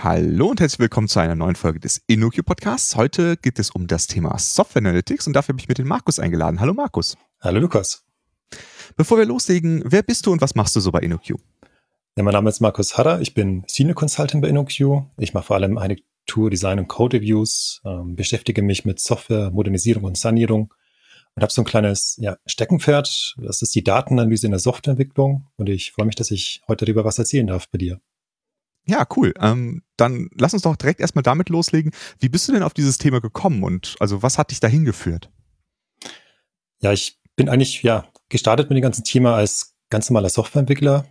Hallo und herzlich willkommen zu einer neuen Folge des InnoQ Podcasts. Heute geht es um das Thema Software Analytics und dafür habe ich mir den Markus eingeladen. Hallo Markus. Hallo Lukas. Bevor wir loslegen, wer bist du und was machst du so bei InnoQ? Ja, mein Name ist Markus Harrer, ich bin Senior Consultant bei InnoQ. Ich mache vor allem eine Tour Design und Code Reviews, ähm, beschäftige mich mit Software, Modernisierung und Sanierung und habe so ein kleines ja, Steckenpferd. Das ist die Datenanalyse in der Softwareentwicklung und ich freue mich, dass ich heute darüber was erzählen darf bei dir. Ja, cool. Ähm, dann lass uns doch direkt erstmal damit loslegen. Wie bist du denn auf dieses Thema gekommen und also was hat dich dahin geführt? Ja, ich bin eigentlich ja gestartet mit dem ganzen Thema als ganz normaler Softwareentwickler.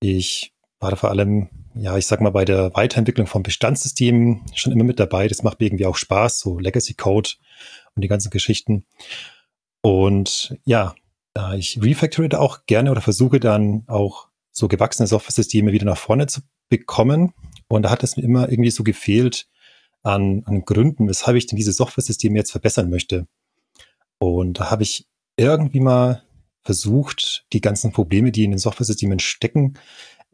Ich war da vor allem, ja, ich sag mal, bei der Weiterentwicklung von Bestandssystemen schon immer mit dabei. Das macht mir irgendwie auch Spaß, so Legacy Code und die ganzen Geschichten. Und ja, ich refactorate auch gerne oder versuche dann auch so gewachsene Software-Systeme wieder nach vorne zu bekommen. Und da hat es mir immer irgendwie so gefehlt an, an Gründen, weshalb ich denn diese Software-Systeme jetzt verbessern möchte. Und da habe ich irgendwie mal versucht, die ganzen Probleme, die in den Software-Systemen stecken,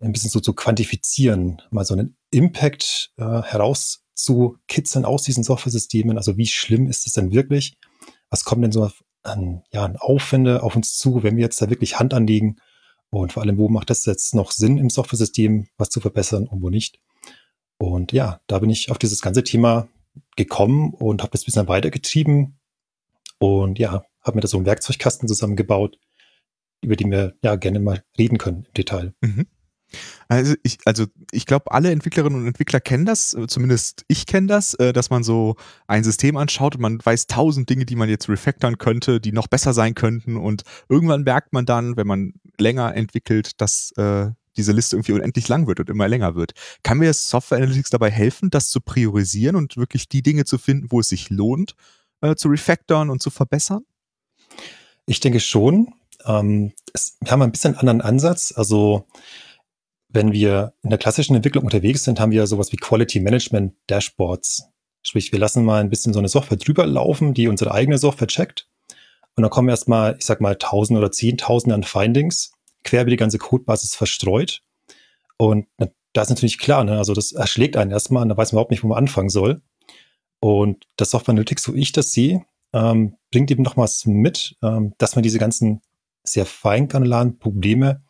ein bisschen so zu quantifizieren, mal so einen Impact äh, herauszukitzeln aus diesen Software-Systemen. Also wie schlimm ist es denn wirklich? Was kommt denn so an, ja, an Aufwände auf uns zu, wenn wir jetzt da wirklich Hand anlegen und vor allem, wo macht es jetzt noch Sinn im Software-System, was zu verbessern und wo nicht? Und ja, da bin ich auf dieses ganze Thema gekommen und habe das ein bisschen weitergetrieben und ja, habe mir da so einen Werkzeugkasten zusammengebaut, über den wir ja gerne mal reden können im Detail. Mhm. Also ich, also ich glaube, alle Entwicklerinnen und Entwickler kennen das, äh, zumindest ich kenne das, äh, dass man so ein System anschaut und man weiß tausend Dinge, die man jetzt refactoren könnte, die noch besser sein könnten und irgendwann merkt man dann, wenn man länger entwickelt, dass äh, diese Liste irgendwie unendlich lang wird und immer länger wird. Kann mir Software Analytics dabei helfen, das zu priorisieren und wirklich die Dinge zu finden, wo es sich lohnt, äh, zu refactoren und zu verbessern? Ich denke schon. Ähm, es, wir haben ein bisschen einen anderen Ansatz. Also wenn wir in der klassischen Entwicklung unterwegs sind, haben wir sowas wie Quality Management Dashboards. Sprich, wir lassen mal ein bisschen so eine Software drüber laufen, die unsere eigene Software checkt. Und dann kommen erstmal, ich sag mal, tausend oder zehntausende an Findings, quer über die ganze Codebasis verstreut. Und da ist natürlich klar, ne? also das erschlägt einen erstmal und da weiß man überhaupt nicht, wo man anfangen soll. Und das Software Analytics, so ich das sehe, ähm, bringt eben nochmals mit, ähm, dass man diese ganzen sehr feingranularen Probleme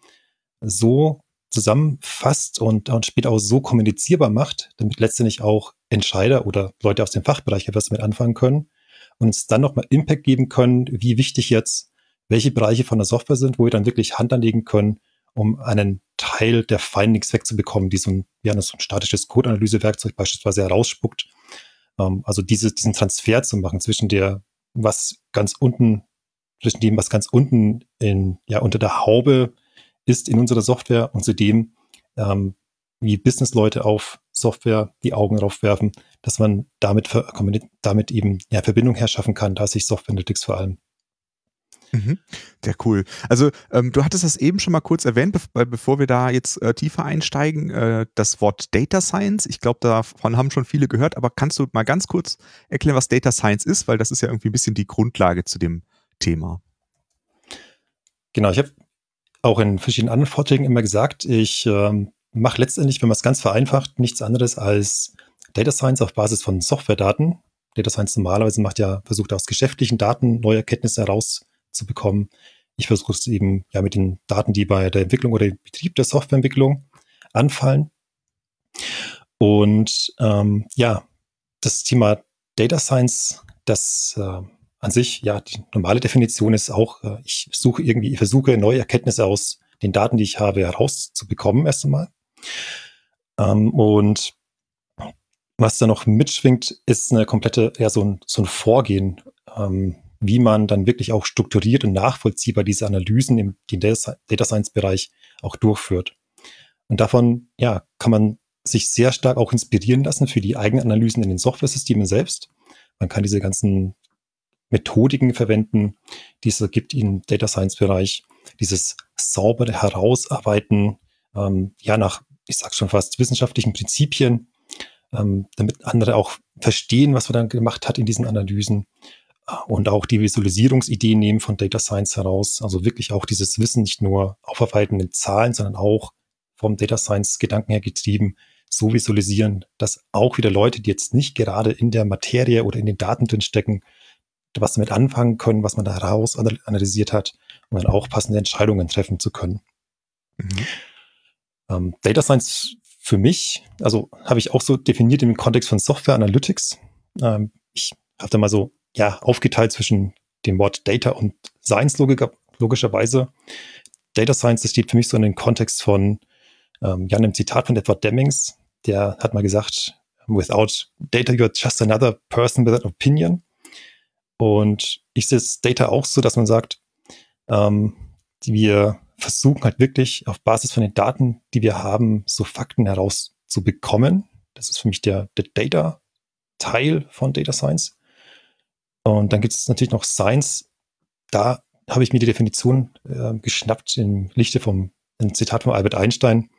so zusammenfasst und, und später auch so kommunizierbar macht, damit letztendlich auch Entscheider oder Leute aus dem Fachbereich etwas damit anfangen können und uns dann nochmal Impact geben können, wie wichtig jetzt welche Bereiche von der Software sind, wo wir dann wirklich Hand anlegen können, um einen Teil der Findings wegzubekommen, die so ein, ja, so ein statisches Code-Analyse-Werkzeug beispielsweise herausspuckt. Ähm, also diese, diesen Transfer zu machen zwischen der, was ganz unten, zwischen dem, was ganz unten in, ja, unter der Haube ist in unserer Software und zudem, ähm, wie Businessleute auf Software die Augen drauf werfen, dass man damit, damit eben ja, Verbindung herschaffen kann, da sich Software Analytics vor allem. Mhm. Sehr cool. Also ähm, du hattest das eben schon mal kurz erwähnt, be bevor wir da jetzt äh, tiefer einsteigen, äh, das Wort Data Science. Ich glaube, davon haben schon viele gehört, aber kannst du mal ganz kurz erklären, was Data Science ist, weil das ist ja irgendwie ein bisschen die Grundlage zu dem Thema. Genau, ich habe auch in verschiedenen anderen Vorträgen immer gesagt, ich ähm, mache letztendlich, wenn man es ganz vereinfacht, nichts anderes als Data Science auf Basis von Software-Daten. Data Science normalerweise macht ja, versucht aus geschäftlichen Daten neue Erkenntnisse herauszubekommen. Ich versuche es eben ja mit den Daten, die bei der Entwicklung oder dem Betrieb der Softwareentwicklung anfallen. Und ähm, ja, das Thema Data Science, das äh, an sich, ja, die normale Definition ist auch, äh, ich suche irgendwie, ich versuche neue Erkenntnisse aus den Daten, die ich habe, herauszubekommen, erst einmal. Ähm, und was da noch mitschwingt, ist eine komplette, ja, so ein, so ein Vorgehen, ähm, wie man dann wirklich auch strukturiert und nachvollziehbar diese Analysen im Data Science Bereich auch durchführt. Und davon, ja, kann man sich sehr stark auch inspirieren lassen für die eigenen Analysen in den Software-Systemen selbst. Man kann diese ganzen Methodiken verwenden, die es gibt im Data Science Bereich. Dieses saubere Herausarbeiten, ähm, ja, nach, ich sag schon fast, wissenschaftlichen Prinzipien, ähm, damit andere auch verstehen, was man dann gemacht hat in diesen Analysen äh, und auch die Visualisierungsideen nehmen von Data Science heraus. Also wirklich auch dieses Wissen nicht nur aufarbeiten in Zahlen, sondern auch vom Data Science Gedanken her getrieben, so visualisieren, dass auch wieder Leute, die jetzt nicht gerade in der Materie oder in den Daten drin stecken, was damit anfangen können, was man da heraus analysiert hat, um dann auch passende Entscheidungen treffen zu können. Mhm. Ähm, Data Science für mich, also habe ich auch so definiert im Kontext von Software Analytics. Ähm, ich habe da mal so ja aufgeteilt zwischen dem Wort Data und Science logiker, logischerweise. Data Science, das steht für mich so in den Kontext von ähm, ja, einem Zitat von Edward Demings, der hat mal gesagt, without data you're just another person with an opinion. Und ich sehe das Data auch so, dass man sagt, ähm, wir versuchen halt wirklich auf Basis von den Daten, die wir haben, so Fakten herauszubekommen. Das ist für mich der, der Data-Teil von Data Science. Und dann gibt es natürlich noch Science. Da habe ich mir die Definition äh, geschnappt im Lichte vom ein Zitat von Albert Einstein.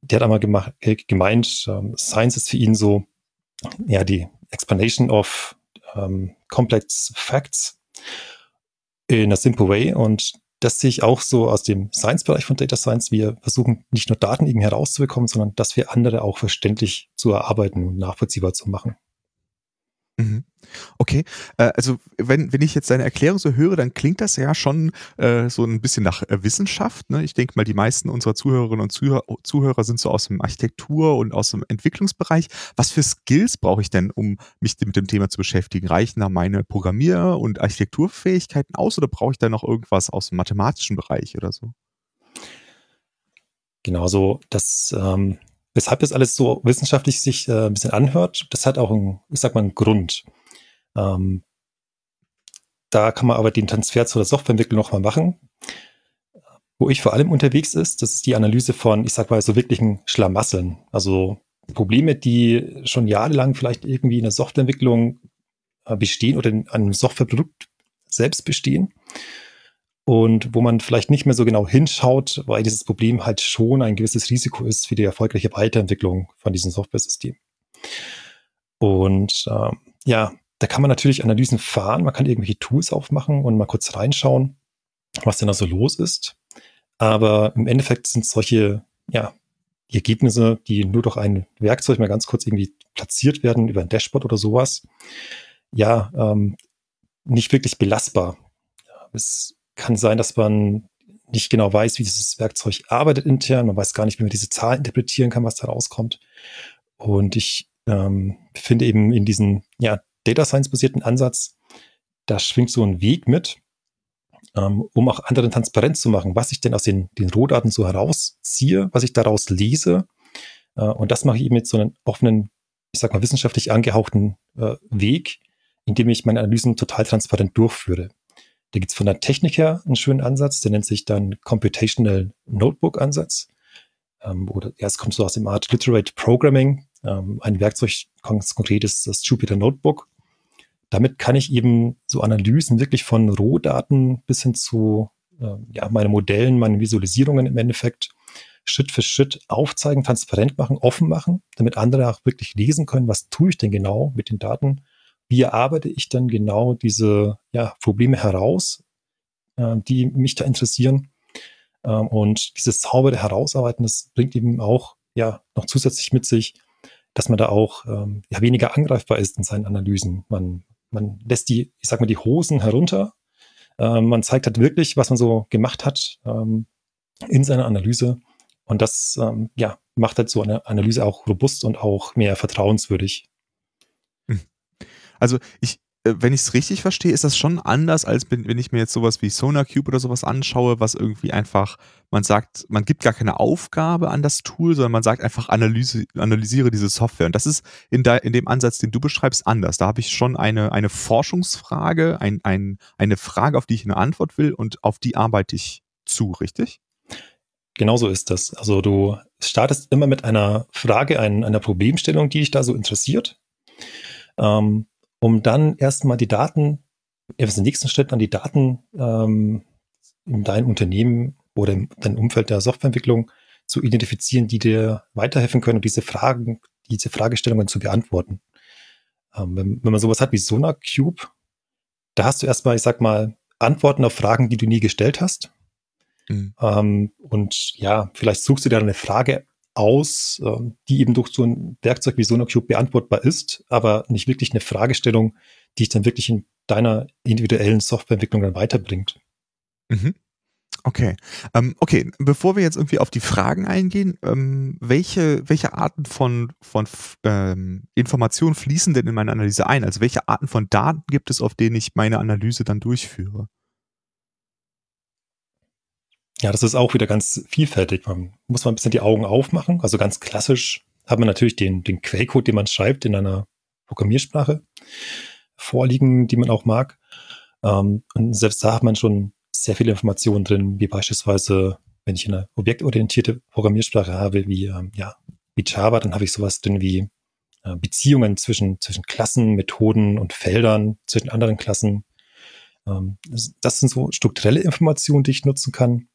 Der hat einmal gemacht, äh, gemeint, ähm, Science ist für ihn so, ja, die Explanation of ähm, complex facts in a simple way. Und das sehe ich auch so aus dem Science-Bereich von Data Science. Wir versuchen nicht nur Daten irgendwie herauszubekommen, sondern dass wir andere auch verständlich zu erarbeiten und nachvollziehbar zu machen. Mhm. Okay, äh, also wenn, wenn ich jetzt deine Erklärung so höre, dann klingt das ja schon äh, so ein bisschen nach äh, Wissenschaft. Ne? Ich denke mal, die meisten unserer Zuhörerinnen und Zuhörer, sind so aus dem Architektur- und aus dem Entwicklungsbereich. Was für Skills brauche ich denn, um mich mit dem Thema zu beschäftigen? Reichen da meine Programmier- und Architekturfähigkeiten aus oder brauche ich da noch irgendwas aus dem mathematischen Bereich oder so? Genau, so das ähm, weshalb das alles so wissenschaftlich sich äh, ein bisschen anhört, das hat auch einen, ich sag mal, einen Grund. Ähm, da kann man aber den Transfer zu der Softwareentwicklung nochmal machen. Wo ich vor allem unterwegs ist, das ist die Analyse von, ich sag mal, so wirklichen Schlamasseln. Also Probleme, die schon jahrelang vielleicht irgendwie in der Softwareentwicklung äh, bestehen oder in einem Softwareprodukt selbst bestehen und wo man vielleicht nicht mehr so genau hinschaut, weil dieses Problem halt schon ein gewisses Risiko ist für die erfolgreiche Weiterentwicklung von diesem Software-System. Und ähm, ja, da kann man natürlich Analysen fahren, man kann irgendwelche Tools aufmachen und mal kurz reinschauen, was denn da so los ist. Aber im Endeffekt sind solche, ja, die Ergebnisse, die nur durch ein Werkzeug mal ganz kurz irgendwie platziert werden über ein Dashboard oder sowas, ja, ähm, nicht wirklich belastbar. Es kann sein, dass man nicht genau weiß, wie dieses Werkzeug arbeitet intern. Man weiß gar nicht, wie man diese Zahl interpretieren kann, was da rauskommt. Und ich ähm, finde eben in diesem ja, Data Science-basierten Ansatz, da schwingt so ein Weg mit, ähm, um auch anderen transparent zu machen, was ich denn aus den, den Rohdaten so herausziehe, was ich daraus lese. Äh, und das mache ich eben mit so einem offenen, ich sag mal, wissenschaftlich angehauchten äh, Weg, indem ich meine Analysen total transparent durchführe. Da gibt es von der Technik her einen schönen Ansatz, der nennt sich dann Computational Notebook Ansatz. Ähm, oder es kommt so aus dem Art Literate Programming. Ähm, ein Werkzeug ganz konkret ist das Jupyter Notebook. Damit kann ich eben so Analysen wirklich von Rohdaten bis hin zu äh, ja, meinen Modellen, meinen Visualisierungen im Endeffekt Schritt für Schritt aufzeigen, transparent machen, offen machen, damit andere auch wirklich lesen können, was tue ich denn genau mit den Daten wie arbeite ich dann genau diese ja, Probleme heraus, äh, die mich da interessieren. Ähm, und dieses saubere Herausarbeiten, das bringt eben auch ja noch zusätzlich mit sich, dass man da auch ähm, ja, weniger angreifbar ist in seinen Analysen. Man, man lässt die, ich sag mal, die Hosen herunter. Ähm, man zeigt halt wirklich, was man so gemacht hat ähm, in seiner Analyse. Und das ähm, ja, macht halt so eine Analyse auch robust und auch mehr vertrauenswürdig. Also ich, wenn ich es richtig verstehe, ist das schon anders, als wenn ich mir jetzt sowas wie SonarCube oder sowas anschaue, was irgendwie einfach, man sagt, man gibt gar keine Aufgabe an das Tool, sondern man sagt einfach, analyse, analysiere diese Software. Und das ist in, da, in dem Ansatz, den du beschreibst, anders. Da habe ich schon eine, eine Forschungsfrage, ein, ein, eine Frage, auf die ich eine Antwort will und auf die arbeite ich zu, richtig? Genauso ist das. Also du startest immer mit einer Frage, ein, einer Problemstellung, die dich da so interessiert. Ähm, um dann erstmal die Daten, erst im nächsten Schritt an die Daten ähm, in deinem Unternehmen oder in deinem Umfeld der Softwareentwicklung zu identifizieren, die dir weiterhelfen können, um diese Fragen, diese Fragestellungen zu beantworten. Ähm, wenn, wenn man sowas hat wie SonarCube, da hast du erstmal, ich sag mal, Antworten auf Fragen, die du nie gestellt hast. Mhm. Ähm, und ja, vielleicht suchst du dir eine Frage aus, ähm, die eben durch so ein Werkzeug wie SonarCube beantwortbar ist, aber nicht wirklich eine Fragestellung, die ich dann wirklich in deiner individuellen Softwareentwicklung dann weiterbringt. Mhm. Okay. Ähm, okay, bevor wir jetzt irgendwie auf die Fragen eingehen, ähm, welche, welche Arten von, von ähm, Informationen fließen denn in meine Analyse ein? Also welche Arten von Daten gibt es, auf denen ich meine Analyse dann durchführe? Ja, das ist auch wieder ganz vielfältig. Man muss mal ein bisschen die Augen aufmachen. Also ganz klassisch hat man natürlich den, den Quellcode, den man schreibt in einer Programmiersprache vorliegen, die man auch mag. Ähm, und selbst da hat man schon sehr viele Informationen drin, wie beispielsweise, wenn ich eine objektorientierte Programmiersprache habe, wie, ähm, ja, wie Java, dann habe ich sowas drin wie äh, Beziehungen zwischen, zwischen Klassen, Methoden und Feldern, zwischen anderen Klassen. Ähm, das, das sind so strukturelle Informationen, die ich nutzen kann.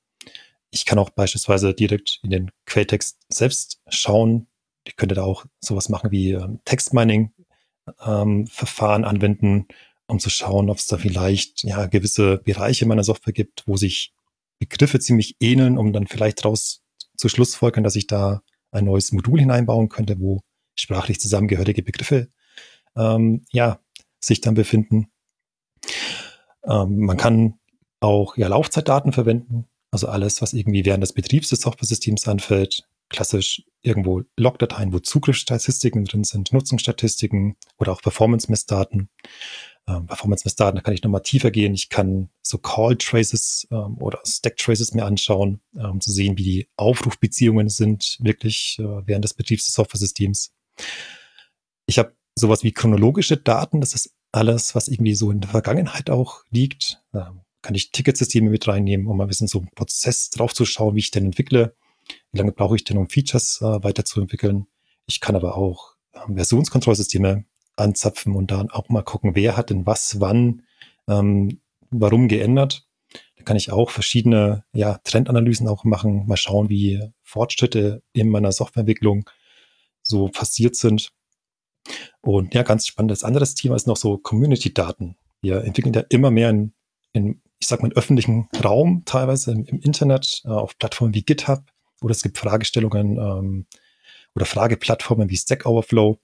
Ich kann auch beispielsweise direkt in den Quelltext selbst schauen. Ich könnte da auch sowas machen wie ähm, Textmining-Verfahren ähm, anwenden, um zu schauen, ob es da vielleicht ja gewisse Bereiche meiner Software gibt, wo sich Begriffe ziemlich ähneln, um dann vielleicht daraus zu Schlussfolgern, dass ich da ein neues Modul hineinbauen könnte, wo sprachlich zusammengehörige Begriffe ähm, ja sich dann befinden. Ähm, man kann auch ja Laufzeitdaten verwenden. Also alles, was irgendwie während des Betriebs des Software-Systems anfällt, klassisch irgendwo Logdateien, wo Zugriffsstatistiken drin sind, Nutzungsstatistiken oder auch Performance-Messdaten. Ähm, Performance-Messdaten, da kann ich nochmal tiefer gehen. Ich kann so Call-Traces ähm, oder Stack-Traces mir anschauen, um zu sehen, wie die Aufrufbeziehungen sind, wirklich äh, während des Betriebs des Software-Systems. Ich habe sowas wie chronologische Daten, das ist alles, was irgendwie so in der Vergangenheit auch liegt. Ähm, kann ich Ticketsysteme mit reinnehmen, um mal ein bisschen so einen Prozess drauf zu schauen, wie ich denn entwickle. Wie lange brauche ich denn, um Features äh, weiterzuentwickeln? Ich kann aber auch ähm, Versionskontrollsysteme anzapfen und dann auch mal gucken, wer hat denn was, wann, ähm, warum geändert. Da kann ich auch verschiedene ja, Trendanalysen auch machen, mal schauen, wie Fortschritte in meiner Softwareentwicklung so passiert sind. Und ja, ganz spannendes anderes Thema ist noch so Community-Daten. Wir entwickeln ja immer mehr in, in ich sag mal, öffentlichen Raum, teilweise im, im Internet, äh, auf Plattformen wie GitHub oder es gibt Fragestellungen ähm, oder Frageplattformen wie Stack Overflow.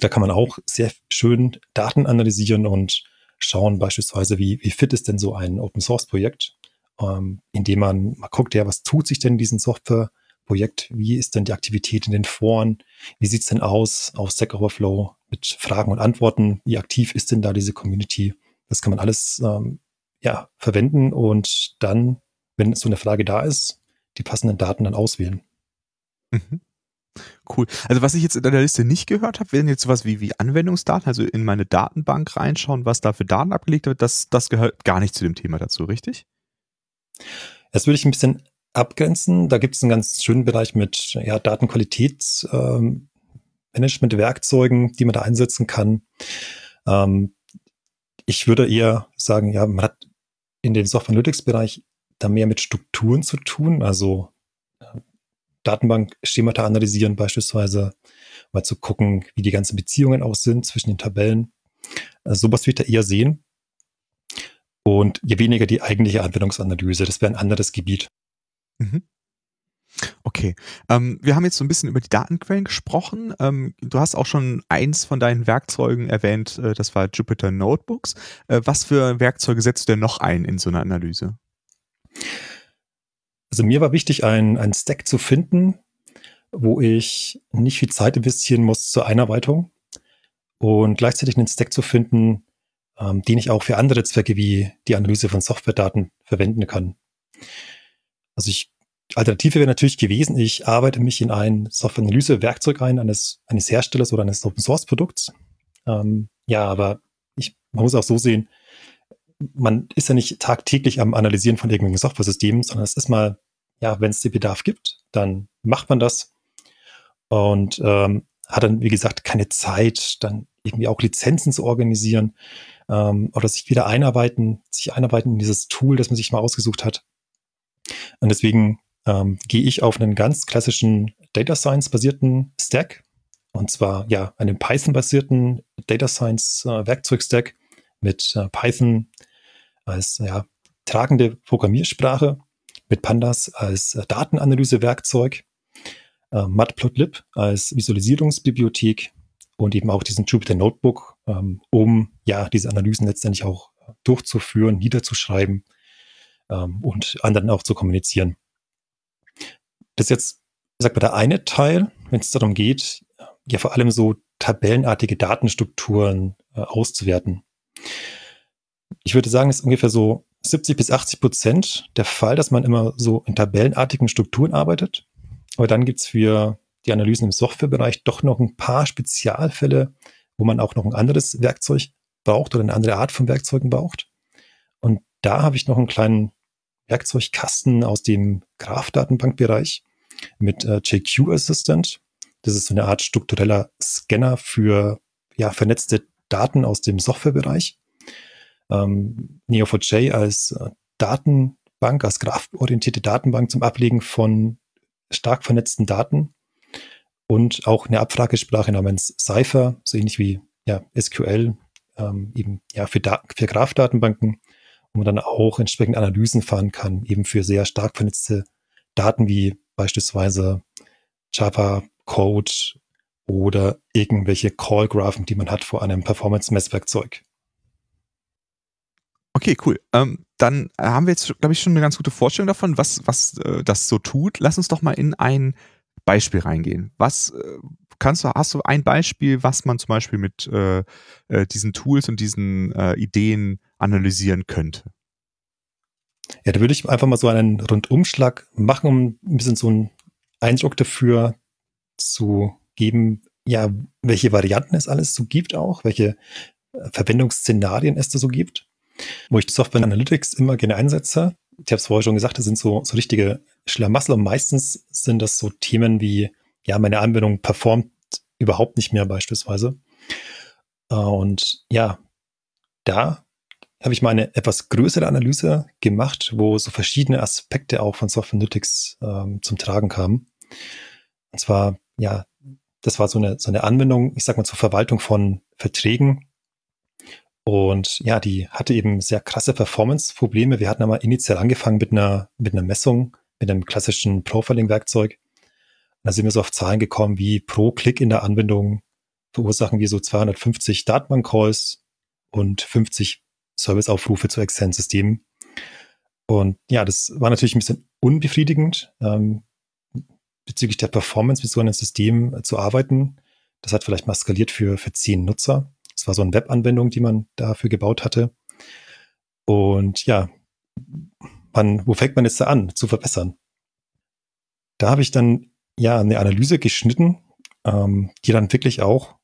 Da kann man auch sehr schön Daten analysieren und schauen beispielsweise, wie, wie fit ist denn so ein Open Source Projekt, ähm, indem man mal guckt, ja, was tut sich denn in diesem Softwareprojekt? Wie ist denn die Aktivität in den Foren? Wie sieht's denn aus auf Stack Overflow mit Fragen und Antworten? Wie aktiv ist denn da diese Community? Das kann man alles ähm, ja, verwenden und dann, wenn so eine Frage da ist, die passenden Daten dann auswählen. Mhm. Cool. Also was ich jetzt in deiner Liste nicht gehört habe, wären jetzt sowas wie, wie Anwendungsdaten, also in meine Datenbank reinschauen, was da für Daten abgelegt wird. Das, das gehört gar nicht zu dem Thema dazu, richtig? Das würde ich ein bisschen abgrenzen. Da gibt es einen ganz schönen Bereich mit ja, Datenqualitätsmanagement-Werkzeugen, ähm, die man da einsetzen kann. Ähm, ich würde eher sagen, ja, man hat in den Software Analytics-Bereich da mehr mit Strukturen zu tun, also äh, Datenbank-Schemata analysieren beispielsweise, mal zu gucken, wie die ganzen Beziehungen auch sind zwischen den Tabellen. Also sowas wird da eher sehen. Und je weniger die eigentliche Anwendungsanalyse, das wäre ein anderes Gebiet. Mhm. Okay. Ähm, wir haben jetzt so ein bisschen über die Datenquellen gesprochen. Ähm, du hast auch schon eins von deinen Werkzeugen erwähnt, äh, das war Jupyter Notebooks. Äh, was für Werkzeuge setzt du denn noch ein in so einer Analyse? Also mir war wichtig, ein, ein Stack zu finden, wo ich nicht viel Zeit investieren muss zur Einarbeitung und gleichzeitig einen Stack zu finden, ähm, den ich auch für andere Zwecke wie die Analyse von Softwaredaten verwenden kann. Also ich Alternative wäre natürlich gewesen, ich arbeite mich in ein Softwareanalyse-Werkzeug ein eines, eines Herstellers oder eines Open-Source-Produkts. Ähm, ja, aber ich, man muss auch so sehen, man ist ja nicht tagtäglich am Analysieren von irgendwelchen Software-Systemen, sondern es ist mal, ja, wenn es den Bedarf gibt, dann macht man das und ähm, hat dann, wie gesagt, keine Zeit, dann irgendwie auch Lizenzen zu organisieren ähm, oder sich wieder einarbeiten, sich einarbeiten in dieses Tool, das man sich mal ausgesucht hat. Und deswegen ähm, gehe ich auf einen ganz klassischen Data Science basierten Stack. Und zwar ja einen Python-basierten Data Science äh, Werkzeug-Stack mit äh, Python als ja, tragende Programmiersprache, mit Pandas als äh, Datenanalyse-Werkzeug. äh, Matplotlib als Visualisierungsbibliothek und eben auch diesen Jupyter Notebook, ähm, um ja diese Analysen letztendlich auch durchzuführen, niederzuschreiben ähm, und anderen auch zu kommunizieren. Das ist jetzt, ich sag mal, der eine Teil, wenn es darum geht, ja vor allem so tabellenartige Datenstrukturen äh, auszuwerten. Ich würde sagen, es ist ungefähr so 70 bis 80 Prozent der Fall, dass man immer so in tabellenartigen Strukturen arbeitet. Aber dann gibt's für die Analysen im Softwarebereich doch noch ein paar Spezialfälle, wo man auch noch ein anderes Werkzeug braucht oder eine andere Art von Werkzeugen braucht. Und da habe ich noch einen kleinen Werkzeugkasten aus dem Graph-Datenbankbereich mit äh, JQ Assistant. Das ist so eine Art struktureller Scanner für ja, vernetzte Daten aus dem Softwarebereich. Ähm, Neo4j als äh, Datenbank, als graphorientierte Datenbank zum Ablegen von stark vernetzten Daten und auch eine Abfragesprache namens Cypher, so ähnlich wie ja, SQL, ähm, eben ja für, da für Graph-Datenbanken, wo man dann auch entsprechend Analysen fahren kann, eben für sehr stark vernetzte Daten wie beispielsweise Java Code oder irgendwelche Call-Graphen, die man hat vor einem Performance-Messwerkzeug. Okay, cool. Ähm, dann haben wir jetzt, glaube ich, schon eine ganz gute Vorstellung davon, was, was äh, das so tut. Lass uns doch mal in ein Beispiel reingehen. Was äh, kannst du, hast du ein Beispiel, was man zum Beispiel mit äh, äh, diesen Tools und diesen äh, Ideen analysieren könnte? Ja, da würde ich einfach mal so einen Rundumschlag machen, um ein bisschen so einen Eindruck dafür zu geben, ja, welche Varianten es alles so gibt auch, welche äh, Verwendungsszenarien es da so gibt. Wo ich Software Analytics immer gerne einsetze, ich habe es vorher schon gesagt, das sind so, so richtige Schlamassel und meistens sind das so Themen wie, ja, meine Anwendung performt überhaupt nicht mehr beispielsweise. Äh, und ja, da habe ich mal eine etwas größere Analyse gemacht, wo so verschiedene Aspekte auch von Software Analytics ähm, zum Tragen kamen. Und zwar, ja, das war so eine, so eine Anwendung, ich sag mal, zur Verwaltung von Verträgen. Und ja, die hatte eben sehr krasse Performance-Probleme. Wir hatten aber initial angefangen mit einer, mit einer Messung, mit einem klassischen Profiling-Werkzeug. Da sind wir so auf Zahlen gekommen, wie pro Klick in der Anwendung verursachen wir so 250 Datenbank-Calls und 50 Serviceaufrufe zu externen Systemen. Und ja, das war natürlich ein bisschen unbefriedigend, ähm, bezüglich der Performance mit so einem System zu arbeiten. Das hat vielleicht mal skaliert für, für zehn Nutzer. Das war so eine Webanwendung, die man dafür gebaut hatte. Und ja, man, wo fängt man jetzt da an zu verbessern? Da habe ich dann ja eine Analyse geschnitten, ähm, die dann wirklich auch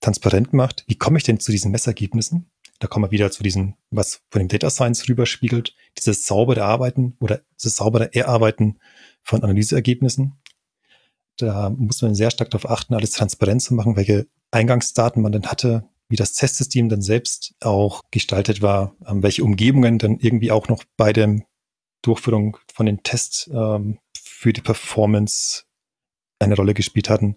transparent macht, wie komme ich denn zu diesen Messergebnissen? Da kommen wir wieder zu diesem, was von dem Data Science rüberspiegelt, dieses saubere Arbeiten oder dieses saubere Erarbeiten von Analyseergebnissen. Da muss man sehr stark darauf achten, alles transparent zu machen, welche Eingangsdaten man denn hatte, wie das Testsystem dann selbst auch gestaltet war, ähm, welche Umgebungen dann irgendwie auch noch bei der Durchführung von den Tests ähm, für die Performance eine Rolle gespielt hatten.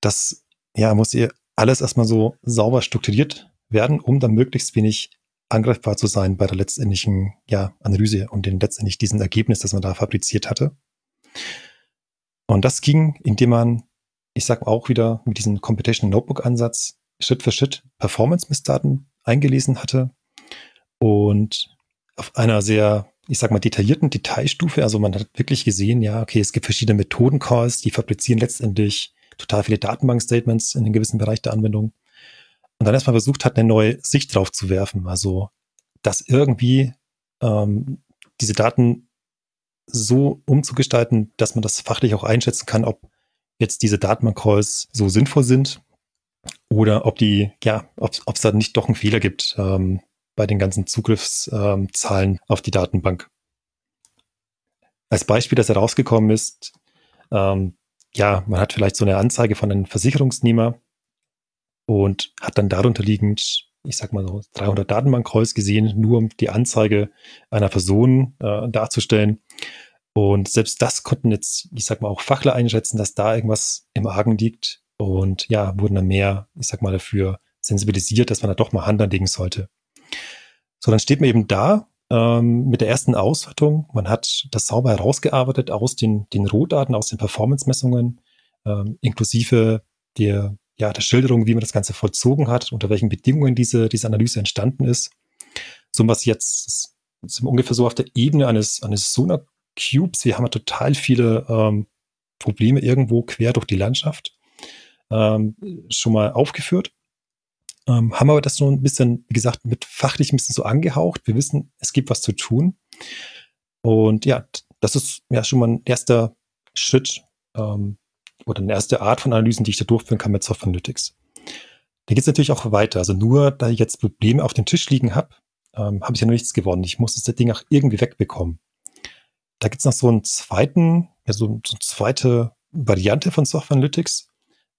Das ja, muss ihr alles erstmal so sauber strukturiert werden, um dann möglichst wenig angreifbar zu sein bei der letztendlichen ja, Analyse und den letztendlich diesen Ergebnis, das man da fabriziert hatte. Und das ging, indem man, ich sag auch wieder mit diesem Computational Notebook Ansatz Schritt für Schritt Performance-Messdaten eingelesen hatte und auf einer sehr, ich sag mal, detaillierten Detailstufe, also man hat wirklich gesehen, ja, okay, es gibt verschiedene Methodencalls, die fabrizieren letztendlich total viele Datenbank-Statements in einem gewissen Bereich der Anwendung und dann erstmal versucht hat, eine neue Sicht drauf zu werfen. Also, dass irgendwie ähm, diese Daten so umzugestalten, dass man das fachlich auch einschätzen kann, ob jetzt diese Datenbank-Calls so sinnvoll sind oder ob die, ja, ob es da nicht doch einen Fehler gibt ähm, bei den ganzen Zugriffszahlen ähm, auf die Datenbank. Als Beispiel, das herausgekommen ist, ähm, ja, man hat vielleicht so eine Anzeige von einem Versicherungsnehmer, und hat dann darunter liegend, ich sag mal so 300 Datenbank-Calls gesehen, nur um die Anzeige einer Person äh, darzustellen. Und selbst das konnten jetzt, ich sag mal, auch Fachler einschätzen, dass da irgendwas im Argen liegt. Und ja, wurden dann mehr, ich sag mal, dafür sensibilisiert, dass man da doch mal Hand anlegen sollte. So, dann steht man eben da ähm, mit der ersten Auswertung. Man hat das sauber herausgearbeitet aus den, den Rohdaten, aus den Performance-Messungen, ähm, inklusive der, ja, der Schilderung, wie man das Ganze vollzogen hat, unter welchen Bedingungen diese, diese Analyse entstanden ist. So was jetzt sind wir ungefähr so auf der Ebene eines, eines Sonar Cubes. Wir haben ja total viele ähm, Probleme irgendwo quer durch die Landschaft ähm, schon mal aufgeführt. Ähm, haben aber das so ein bisschen, wie gesagt, mit fachlich ein bisschen so angehaucht. Wir wissen, es gibt was zu tun. Und ja, das ist ja schon mal ein erster Schritt ähm, oder eine erste Art von Analysen, die ich da durchführen kann mit Software Analytics. Da geht es natürlich auch weiter. Also nur, da ich jetzt Probleme auf dem Tisch liegen habe, ähm, habe ich ja noch nichts gewonnen. Ich muss das Ding auch irgendwie wegbekommen. Da gibt es noch so einen zweiten, ja, so, so eine zweite Variante von Software Analytics.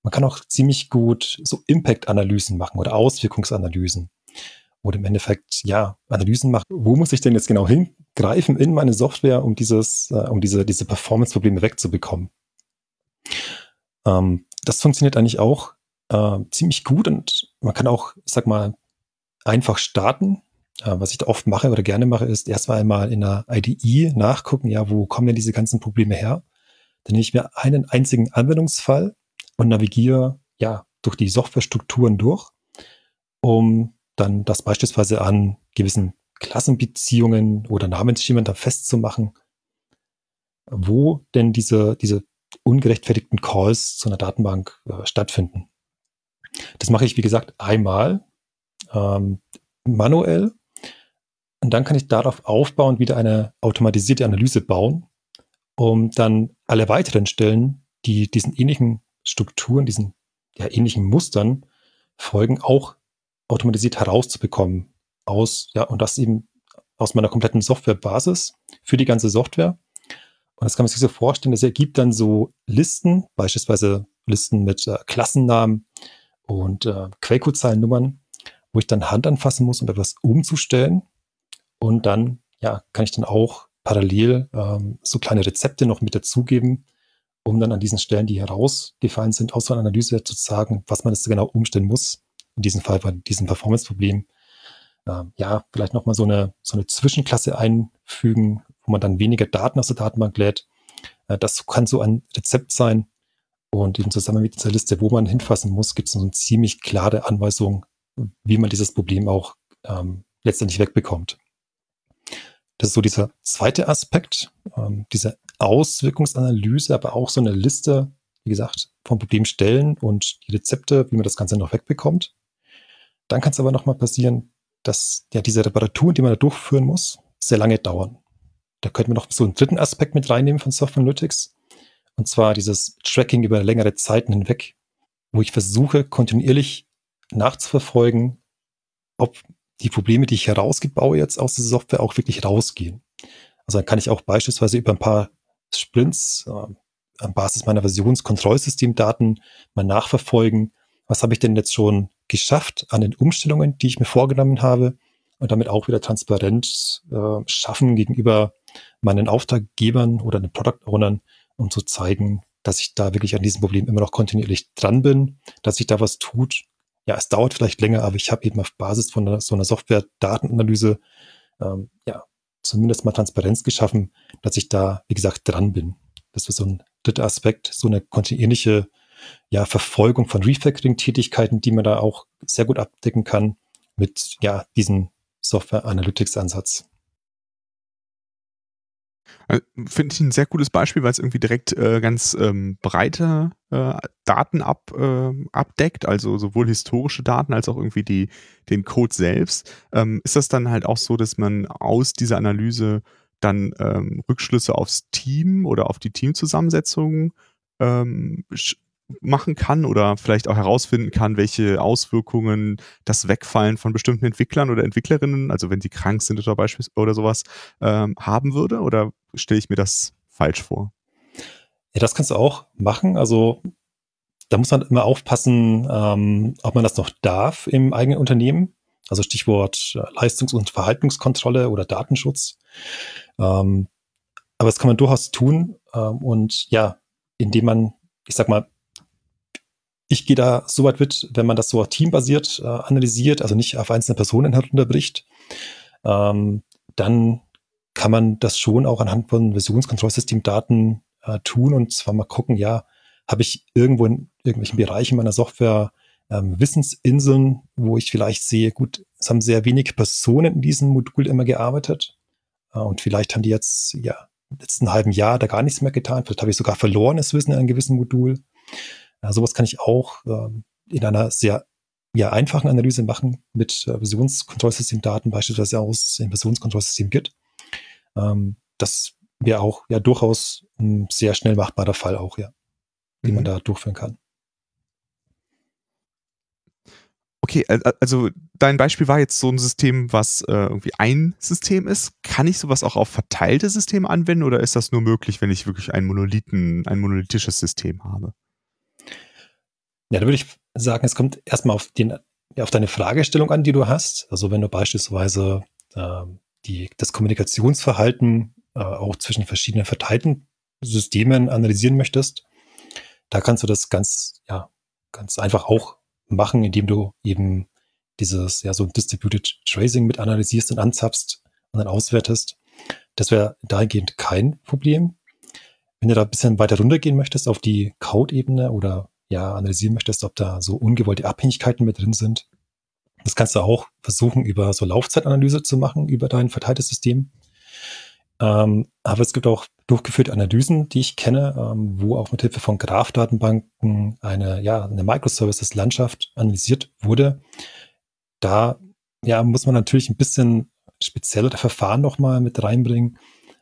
Man kann auch ziemlich gut so Impact-Analysen machen oder Auswirkungsanalysen. Oder im Endeffekt, ja, Analysen machen. Wo muss ich denn jetzt genau hingreifen in meine Software, um dieses, äh, um diese, diese Performance-Probleme wegzubekommen? Ähm, das funktioniert eigentlich auch äh, ziemlich gut und man kann auch, ich sag mal, einfach starten. Äh, was ich da oft mache oder gerne mache, ist erstmal einmal in der IDE nachgucken, ja, wo kommen denn diese ganzen Probleme her? Dann nehme ich mir einen einzigen Anwendungsfall und navigiere ja durch die Softwarestrukturen durch, um dann das beispielsweise an gewissen Klassenbeziehungen oder Namensschemen da festzumachen, wo denn diese, diese ungerechtfertigten Calls zu einer Datenbank äh, stattfinden. Das mache ich, wie gesagt, einmal ähm, manuell und dann kann ich darauf aufbauen, wieder eine automatisierte Analyse bauen, um dann alle weiteren Stellen, die diesen ähnlichen Strukturen, diesen ja, ähnlichen Mustern folgen, auch automatisiert herauszubekommen aus, ja, und das eben aus meiner kompletten Softwarebasis für die ganze Software. Und das kann man sich so vorstellen, das ergibt dann so Listen, beispielsweise Listen mit äh, Klassennamen und äh, Quellcode-Zeilennummern, wo ich dann Hand anfassen muss, um etwas umzustellen. Und dann, ja, kann ich dann auch parallel ähm, so kleine Rezepte noch mit dazugeben, um dann an diesen Stellen, die herausgefallen sind, aus so einer Analyse zu sagen, was man jetzt genau umstellen muss. In diesem Fall bei diesem Performance-Problem. Ähm, ja, vielleicht nochmal so eine, so eine Zwischenklasse einfügen, wo man dann weniger Daten aus der Datenbank lädt. Äh, das kann so ein Rezept sein. Und eben zusammen mit dieser Liste, wo man hinfassen muss, gibt es so eine ziemlich klare Anweisung, wie man dieses Problem auch ähm, letztendlich wegbekommt. Das ist so dieser zweite Aspekt, ähm, diese Auswirkungsanalyse, aber auch so eine Liste, wie gesagt, vom Problem stellen und die Rezepte, wie man das Ganze noch wegbekommt. Dann kann es aber nochmal passieren, dass ja diese Reparaturen, die man da durchführen muss, sehr lange dauern. Da könnten wir noch so einen dritten Aspekt mit reinnehmen von Software Analytics. Und zwar dieses Tracking über längere Zeiten hinweg, wo ich versuche, kontinuierlich nachzuverfolgen, ob die Probleme, die ich herausgebaue jetzt aus der Software, auch wirklich rausgehen. Also dann kann ich auch beispielsweise über ein paar Sprints äh, an Basis meiner Versionskontrollsystemdaten mal nachverfolgen, was habe ich denn jetzt schon geschafft an den Umstellungen, die ich mir vorgenommen habe und damit auch wieder transparent äh, schaffen gegenüber meinen Auftraggebern oder den Product Ownern, um zu zeigen, dass ich da wirklich an diesem Problem immer noch kontinuierlich dran bin, dass sich da was tut ja, es dauert vielleicht länger, aber ich habe eben auf Basis von so einer Software-Datenanalyse ähm, ja zumindest mal Transparenz geschaffen, dass ich da, wie gesagt, dran bin. Das ist so ein dritter Aspekt, so eine kontinuierliche ja, Verfolgung von Refactoring-Tätigkeiten, die man da auch sehr gut abdecken kann mit ja, diesem Software-Analytics-Ansatz. Äh, finde ich ein sehr gutes Beispiel, weil es irgendwie direkt äh, ganz ähm, breite äh, Daten ab, äh, abdeckt, also sowohl historische Daten als auch irgendwie die, den Code selbst. Ähm, ist das dann halt auch so, dass man aus dieser Analyse dann ähm, Rückschlüsse aufs Team oder auf die Teamzusammensetzung ähm, machen kann oder vielleicht auch herausfinden kann, welche Auswirkungen das Wegfallen von bestimmten Entwicklern oder Entwicklerinnen, also wenn sie krank sind oder beispielsweise oder sowas, ähm, haben würde? Oder stelle ich mir das falsch vor? Ja, das kannst du auch machen. Also da muss man immer aufpassen, ähm, ob man das noch darf im eigenen Unternehmen. Also Stichwort äh, Leistungs- und Verhaltenskontrolle oder Datenschutz. Ähm, aber das kann man durchaus tun. Ähm, und ja, indem man, ich sag mal, ich gehe da so weit mit, wenn man das so teambasiert äh, analysiert, also nicht auf einzelne Personen herunterbricht, ähm, dann kann man das schon auch anhand von Versionskontrollsystemdaten äh, tun und zwar mal gucken, ja, habe ich irgendwo in irgendwelchen Bereichen meiner Software ähm, Wissensinseln, wo ich vielleicht sehe, gut, es haben sehr wenige Personen in diesem Modul immer gearbeitet äh, und vielleicht haben die jetzt ja letzten halben Jahr da gar nichts mehr getan. Vielleicht habe ich sogar verlorenes Wissen in einem gewissen Modul. Äh, sowas kann ich auch äh, in einer sehr ja, einfachen Analyse machen mit äh, Versionskontrollsystemdaten, beispielsweise aus dem Versionskontrollsystem Git. Ähm, das wäre auch ja durchaus ein sehr schnell machbarer Fall auch, ja, den mhm. man da durchführen kann. Okay, also dein Beispiel war jetzt so ein System, was äh, irgendwie ein System ist. Kann ich sowas auch auf verteilte Systeme anwenden oder ist das nur möglich, wenn ich wirklich ein Monolithen, ein monolithisches System habe? Ja, da würde ich sagen, es kommt erstmal auf, den, auf deine Fragestellung an, die du hast. Also wenn du beispielsweise äh, die, das Kommunikationsverhalten äh, auch zwischen verschiedenen verteilten Systemen analysieren möchtest, da kannst du das ganz, ja, ganz einfach auch machen, indem du eben dieses, ja, so Distributed Tracing mit analysierst und anzapfst und dann auswertest. Das wäre dahingehend kein Problem. Wenn du da ein bisschen weiter runtergehen möchtest auf die Code-Ebene oder ja, analysieren möchtest, ob da so ungewollte Abhängigkeiten mit drin sind, das kannst du auch versuchen, über so Laufzeitanalyse zu machen, über dein verteiltes System. Ähm, aber es gibt auch durchgeführte Analysen, die ich kenne, ähm, wo auch mit Hilfe von Graph-Datenbanken eine, ja, eine Microservices-Landschaft analysiert wurde. Da ja, muss man natürlich ein bisschen speziellere Verfahren nochmal mit reinbringen.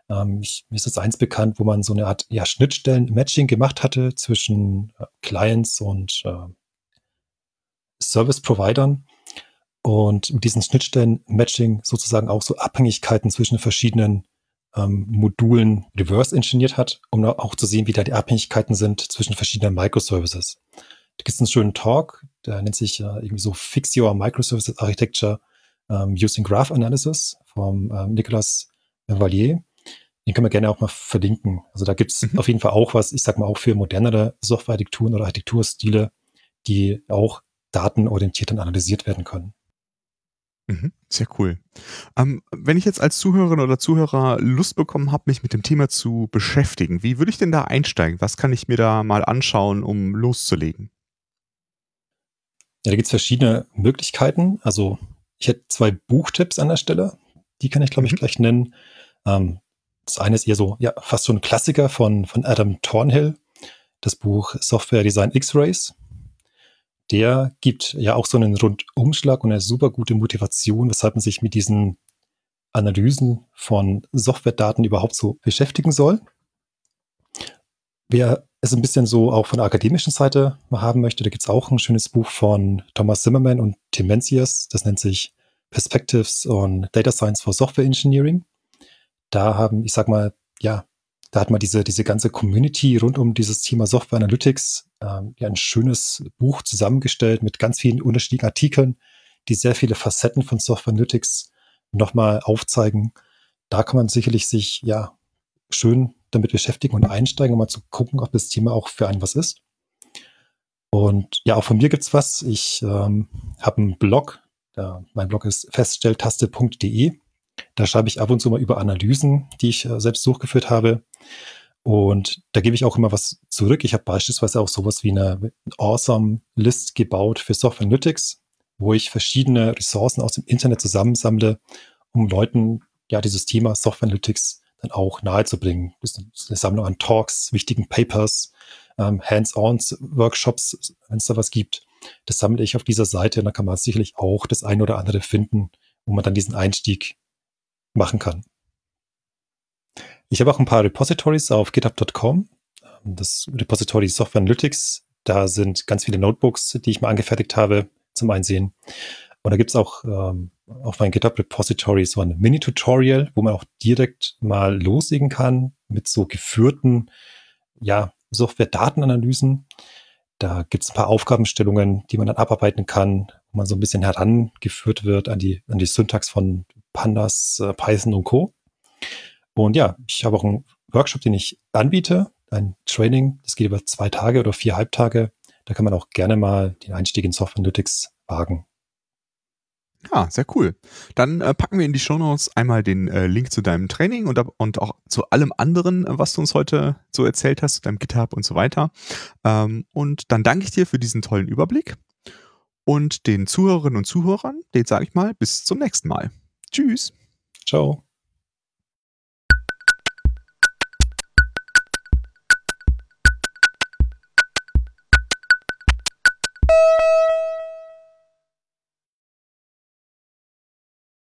Ähm, ich, mir ist jetzt eins bekannt, wo man so eine Art ja, Schnittstellen-Matching gemacht hatte zwischen äh, Clients und äh, Service-Providern und mit diesen Schnittstellen-Matching sozusagen auch so Abhängigkeiten zwischen verschiedenen ähm, Modulen reverse engineert hat, um auch zu sehen, wie da die Abhängigkeiten sind zwischen verschiedenen Microservices. Da gibt es einen schönen Talk, der nennt sich äh, irgendwie so Fix Your Microservices Architecture ähm, Using Graph Analysis vom ähm, Nicolas Valier. Den können wir gerne auch mal verlinken. Also da gibt es mhm. auf jeden Fall auch was, ich sag mal auch für modernere Softwarearchitekturen oder Architekturstile, die auch datenorientiert dann analysiert werden können. Mhm, sehr cool. Ähm, wenn ich jetzt als Zuhörerin oder Zuhörer Lust bekommen habe, mich mit dem Thema zu beschäftigen, wie würde ich denn da einsteigen? Was kann ich mir da mal anschauen, um loszulegen? Ja, da gibt es verschiedene Möglichkeiten. Also ich hätte zwei Buchtipps an der Stelle. Die kann ich, glaube ich, mhm. gleich nennen. Ähm, das eine ist eher so, ja, fast so ein Klassiker von, von Adam Thornhill. Das Buch Software Design X-Rays der gibt ja auch so einen Rundumschlag und eine super gute Motivation, weshalb man sich mit diesen Analysen von Softwaredaten überhaupt so beschäftigen soll. Wer es ein bisschen so auch von der akademischen Seite mal haben möchte, da gibt es auch ein schönes Buch von Thomas Zimmerman und Tim Mencius. Das nennt sich Perspectives on Data Science for Software Engineering. Da haben, ich sag mal, ja, da hat man diese, diese ganze Community rund um dieses Thema Software Analytics ähm, ein schönes Buch zusammengestellt mit ganz vielen unterschiedlichen Artikeln, die sehr viele Facetten von Software Analytics nochmal aufzeigen. Da kann man sicherlich sich ja schön damit beschäftigen und einsteigen, um mal zu gucken, ob das Thema auch für einen was ist. Und ja, auch von mir gibt's was. Ich ähm, habe einen Blog. Der, mein Blog ist feststelltaste.de. Da schreibe ich ab und zu mal über Analysen, die ich äh, selbst durchgeführt habe. Und da gebe ich auch immer was zurück. Ich habe beispielsweise auch sowas wie eine Awesome List gebaut für Software Analytics, wo ich verschiedene Ressourcen aus dem Internet zusammensammle, um Leuten ja dieses Thema Software Analytics dann auch nahezubringen. Das ist eine Sammlung an Talks, wichtigen Papers, ähm, Hands-on Workshops, wenn es da was gibt. Das sammle ich auf dieser Seite und da kann man sicherlich auch das eine oder andere finden, wo man dann diesen Einstieg machen kann. Ich habe auch ein paar Repositories auf github.com. Das Repository Software Analytics, da sind ganz viele Notebooks, die ich mal angefertigt habe zum Einsehen. Und da gibt es auch ähm, auf meinem GitHub Repository so ein Mini-Tutorial, wo man auch direkt mal loslegen kann mit so geführten ja, Software-Datenanalysen. Da gibt es ein paar Aufgabenstellungen, die man dann abarbeiten kann, wo man so ein bisschen herangeführt wird an die, an die Syntax von Pandas, äh, Python und Co. Und ja, ich habe auch einen Workshop, den ich anbiete, ein Training, das geht über zwei Tage oder vier Halbtage. Da kann man auch gerne mal den Einstieg in Software Analytics wagen. Ja, sehr cool. Dann äh, packen wir in die Show Notes einmal den äh, Link zu deinem Training und, und auch zu allem anderen, äh, was du uns heute so erzählt hast, zu deinem GitHub und so weiter. Ähm, und dann danke ich dir für diesen tollen Überblick. Und den Zuhörerinnen und Zuhörern, den sage ich mal, bis zum nächsten Mal. Tschüss. Ciao.